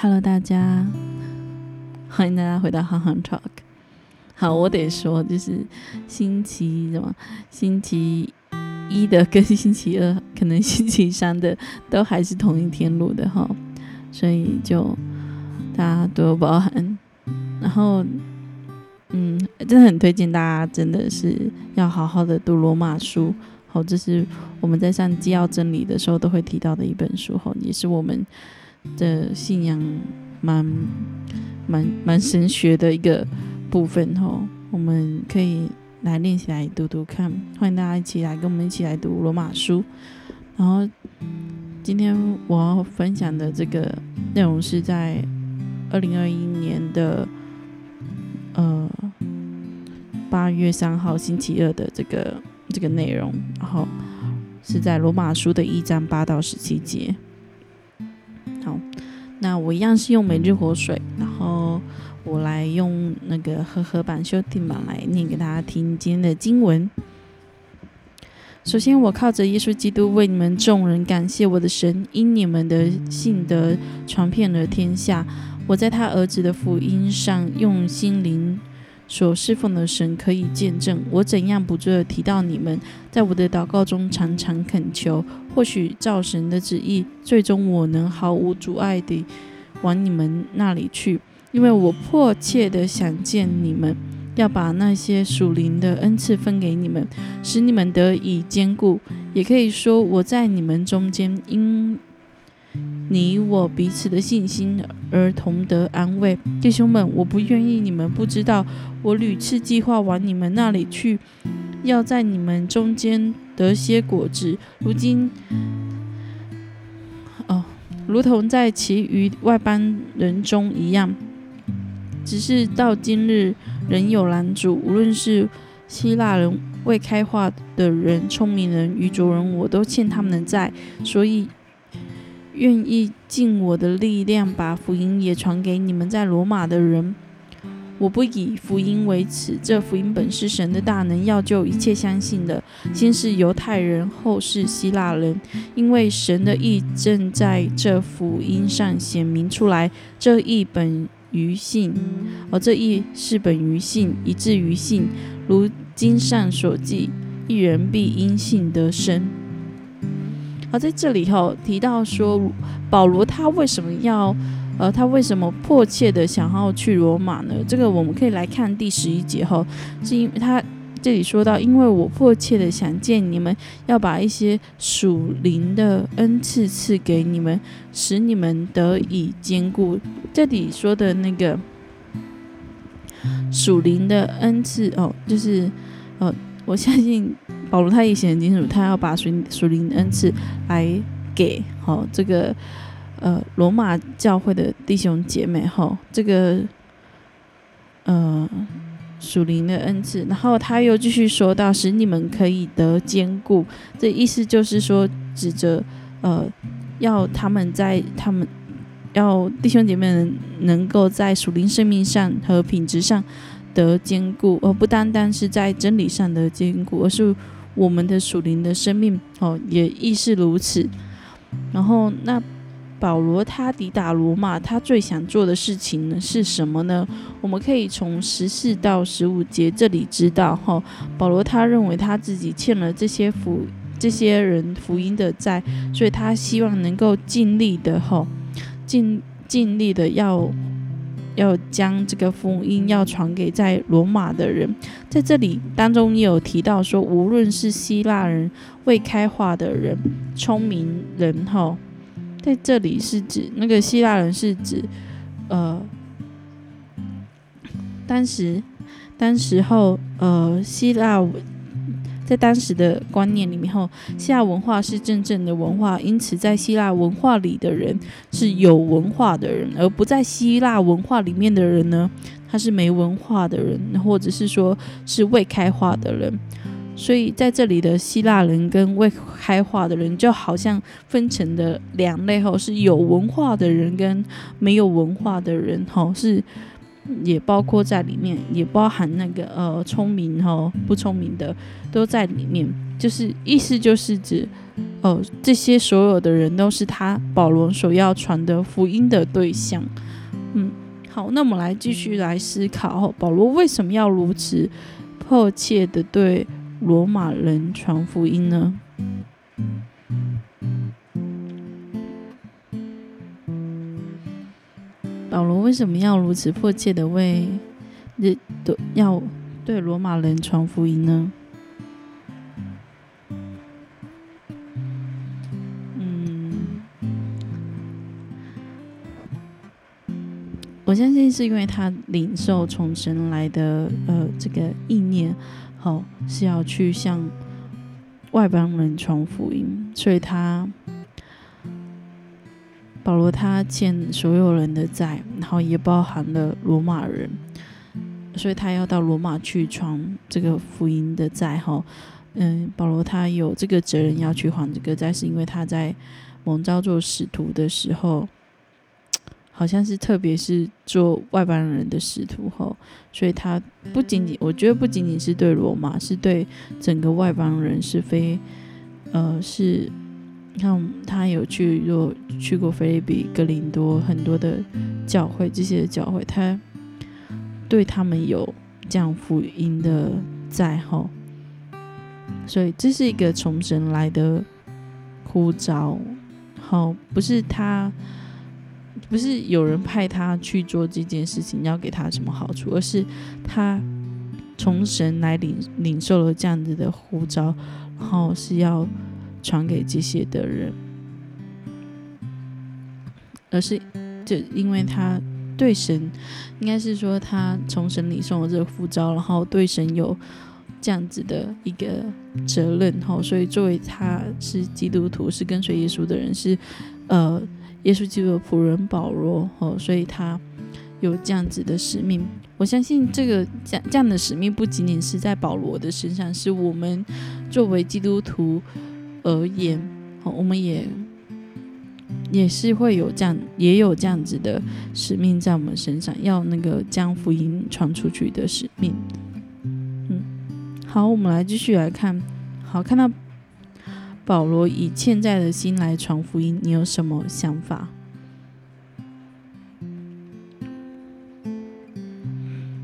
Hello，大家，欢迎大家回到憨憨 Talk。好，我得说，就是星期什么，星期一的跟星期二，可能星期三的都还是同一天录的哈，所以就大家多包涵。然后，嗯，真的很推荐大家，真的是要好好的读罗马书。好，这是我们在上纪要真理的时候都会提到的一本书。哈，也是我们。的信仰蛮蛮蛮神学的一个部分哈，我们可以来练习来读读看，欢迎大家一起来跟我们一起来读罗马书。然后今天我要分享的这个内容是在二零二一年的呃八月三号星期二的这个这个内容，然后是在罗马书的一章八到十七节。好，那我一样是用每日活水，然后我来用那个和合版修订版来念给大家听今天的经文。首先，我靠着耶稣基督为你们众人感谢我的神，因你们的信德传遍了天下，我在他儿子的福音上用心灵。所侍奉的神可以见证我怎样不住的提到你们，在我的祷告中常常恳求，或许照神的旨意，最终我能毫无阻碍地往你们那里去，因为我迫切的想见你们，要把那些属灵的恩赐分给你们，使你们得以坚固。也可以说我在你们中间因。你我彼此的信心而同得安慰，弟兄们，我不愿意你们不知道，我屡次计划往你们那里去，要在你们中间得些果子。如今，哦，如同在其余外邦人中一样，只是到今日仍有拦阻。无论是希腊人、未开化的人、聪明人、愚拙人，我都欠他们的债，所以。愿意尽我的力量，把福音也传给你们在罗马的人。我不以福音为耻，这福音本是神的大能，要救一切相信的，先是犹太人，后是希腊人。因为神的意正在这福音上显明出来。这意本于信，而这意是本于信，以至于信。如经上所记，一人必因信得生。而在这里后提到说，保罗他为什么要，呃，他为什么迫切的想要去罗马呢？这个我们可以来看第十一节后，是因为他这里说到，因为我迫切的想见你们，要把一些属灵的恩赐赐给你们，使你们得以坚固。这里说的那个属灵的恩赐哦，就是，呃，我相信。保罗他也写很清楚，他要把属属灵恩赐来给好这个呃罗马教会的弟兄姐妹哈，这个呃属灵的恩赐，然后他又继续说到使你们可以得坚固，这意思就是说指着呃要他们在他们要弟兄姐妹能能够在属灵生命上和品质上得坚固，而不单单是在真理上的坚固，而是。我们的属灵的生命哦，也亦是如此。然后，那保罗他抵达罗马，他最想做的事情呢是什么呢？我们可以从十四到十五节这里知道哈。保罗他认为他自己欠了这些福这些人福音的债，所以他希望能够尽力的哈，尽尽力的要。要将这个福音要传给在罗马的人，在这里当中也有提到说，无论是希腊人、未开化的人、聪明人，哈，在这里是指那个希腊人是指，呃，当时，当时候，呃，希腊。在当时的观念里面，后希腊文化是真正的文化，因此在希腊文化里的人是有文化的人，而不在希腊文化里面的人呢，他是没文化的人，或者是说是未开化的人。所以在这里的希腊人跟未开化的人，就好像分成的两类，后是有文化的人跟没有文化的人，哈，是。也包括在里面，也包含那个呃聪明哈不聪明的都在里面。就是意思就是指，哦，这些所有的人都是他保罗所要传的福音的对象。嗯，好，那我们来继续来思考，保罗为什么要如此迫切的对罗马人传福音呢？保罗为什么要如此迫切的为日的要对罗马人传福音呢？嗯，我相信是因为他领受从神来的呃这个意念，好是要去向外邦人传福音，所以他。保罗他欠所有人的债，然后也包含了罗马人，所以他要到罗马去传这个福音的债。哈，嗯，保罗他有这个责任要去还这个债，是因为他在蒙召做使徒的时候，好像是特别是做外邦人的使徒后，所以他不仅仅，我觉得不仅仅是对罗马，是对整个外邦人是非，呃，是。像他有去，若去过菲律宾、格林多很多的教会，这些教会，他对他们有这样福音的在后，所以这是一个从神来的呼召，好，不是他，不是有人派他去做这件事情，要给他什么好处，而是他从神来领领受了这样子的呼召，然后是要。传给这些的人，而是就因为他对神，应该是说他从神里送了这个呼召，然后对神有这样子的一个责任，吼，所以作为他是基督徒，是跟随耶稣的人，是呃耶稣基督的仆人保罗，吼，所以他有这样子的使命。我相信这个这样这样的使命不仅仅是在保罗的身上，是我们作为基督徒。而言，好，我们也也是会有这样，也有这样子的使命在我们身上，要那个将福音传出去的使命。嗯，好，我们来继续来看，好，看到保罗以欠债的心来传福音，你有什么想法？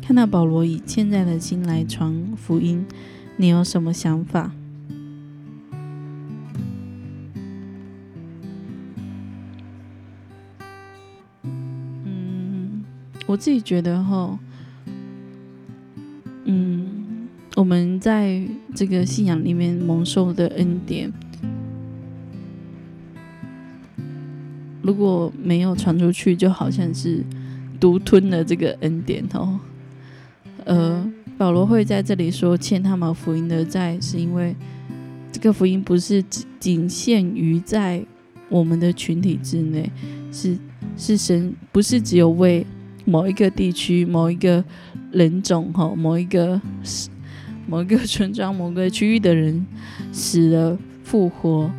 看到保罗以欠债的心来传福音，你有什么想法？我自己觉得哈，嗯，我们在这个信仰里面蒙受的恩典，如果没有传出去，就好像是独吞了这个恩典哦。呃，保罗会在这里说欠他们福音的债，是因为这个福音不是只仅限于在我们的群体之内，是是神不是只有为。某一个地区、某一个人种、哈，某一个某一个村庄、某个区域的人死了复活，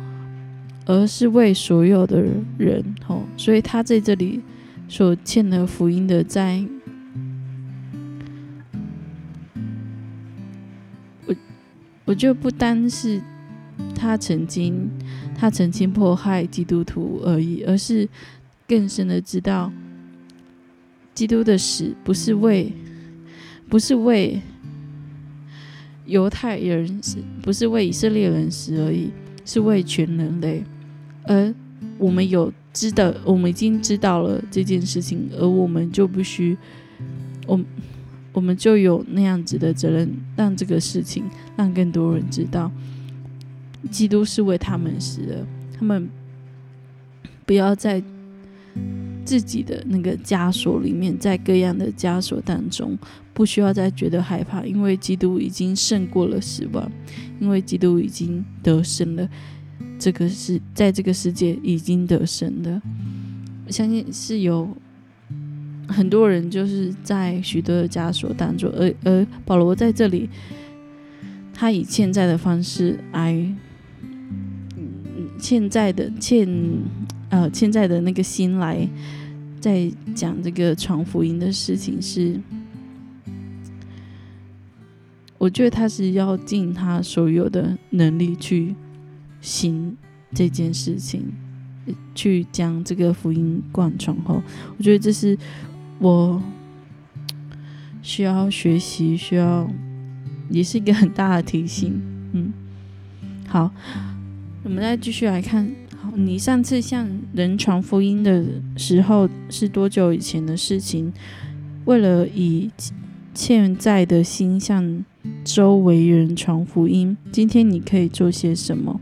而是为所有的人，哈，所以他在这里所欠的福音的债，我我就不单是他曾经他曾经迫害基督徒而已，而是更深的知道。基督的死不是为，不是为犹太人死，不是为以色列人死而已，是为全人类。而我们有知道，我们已经知道了这件事情，而我们就必须，我我们就有那样子的责任，让这个事情让更多人知道，基督是为他们死的，他们不要再。自己的那个枷锁里面，在各样的枷锁当中，不需要再觉得害怕，因为基督已经胜过了死亡，因为基督已经得胜了。这个是在这个世界已经得胜的。我相信是有很多人就是在许多的枷锁当中，而而保罗在这里，他以欠债的方式来，欠债的欠呃现在的那个心来。在讲这个传福音的事情是，我觉得他是要尽他所有的能力去行这件事情，去将这个福音贯穿后，我觉得这是我需要学习，需要也是一个很大的提醒。嗯，好，我们再继续来看。好，你上次向人传福音的时候是多久以前的事情？为了以欠债的心向周围人传福音，今天你可以做些什么？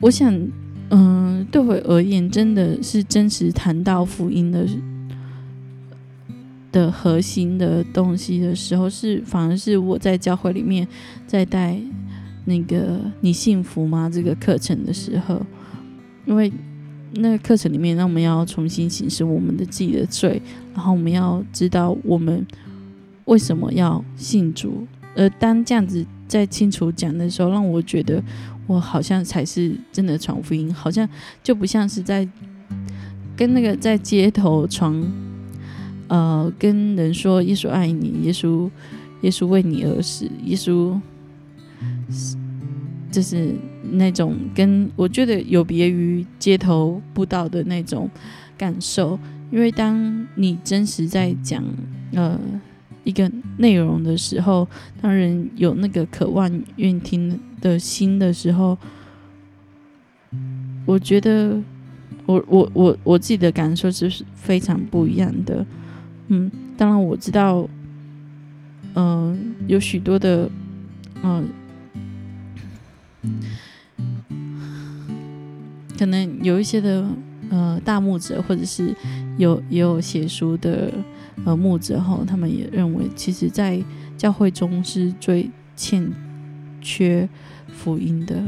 我想，嗯，对我而言，真的是真实谈到福音的的核心的东西的时候，是反而是我在教会里面在带那个“你幸福吗”这个课程的时候，因为。那个课程里面，那我们要重新审视我们的自己的罪，然后我们要知道我们为什么要信主。而当这样子在清楚讲的时候，让我觉得我好像才是真的传福音，好像就不像是在跟那个在街头传，呃，跟人说耶稣爱你，耶稣耶稣为你而死，耶稣就是。那种跟我觉得有别于街头布道的那种感受，因为当你真实在讲呃一个内容的时候，当人有那个渴望愿听的心的时候，我觉得我我我我自己的感受是非常不一样的。嗯，当然我知道，嗯，有许多的嗯。可能有一些的呃大牧者，或者是有也有写书的呃牧者后，他们也认为，其实，在教会中是最欠缺福音的。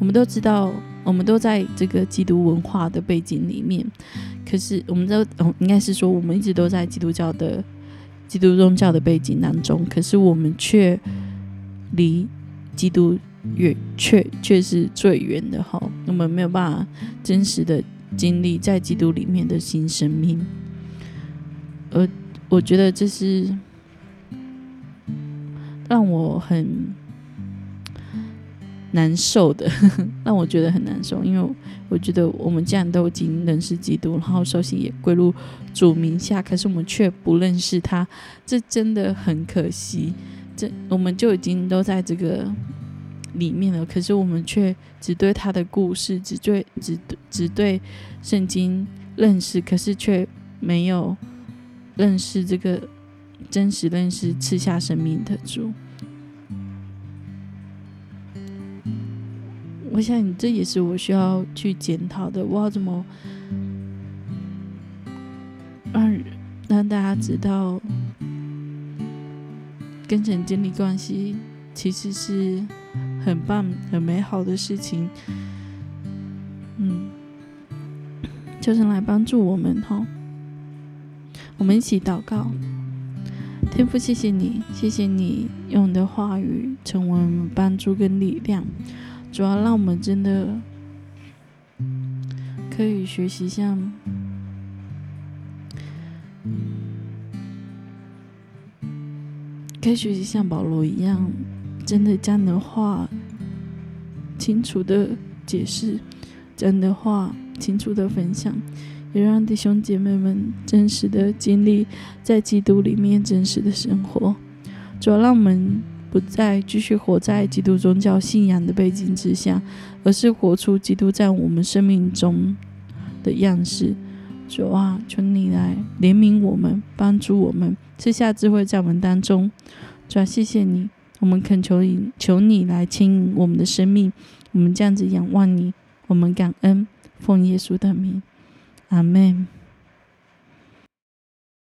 我们都知道，我们都在这个基督文化的背景里面，可是我们都，应该是说，我们一直都在基督教的基督宗教的背景当中，可是我们却离基督。越却却是最远的哈，我们没有办法真实的经历在基督里面的新生命，而我觉得这是让我很难受的，让我觉得很难受，因为我觉得我们既然都已经认识基督，然后受洗也归入主名下，可是我们却不认识他，这真的很可惜。这我们就已经都在这个。里面了，可是我们却只对他的故事，只对只只对圣经认识，可是却没有认识这个真实认识赐下生命的主。我想，这也是我需要去检讨的。我要怎么让让大家知道跟神建立关系其实是？很棒、很美好的事情，嗯，就是来帮助我们哈。我们一起祷告，天父，谢谢你，谢谢你用你的话语成为我们帮助跟力量，主要让我们真的可以学习像，可以学习像保罗一样。真的将的话清楚的解释，真的话清楚的分享，也让弟兄姐妹们真实的经历在基督里面真实的生活。主要让我们不再继续活在基督宗教信仰的背景之下，而是活出基督在我们生命中的样式。主啊，求你来怜悯我们，帮助我们，赐下智慧在我们当中。主啊，谢谢你。我们恳求你，求你来牵引我们的生命。我们这样子仰望你，我们感恩，奉耶稣的名，阿门。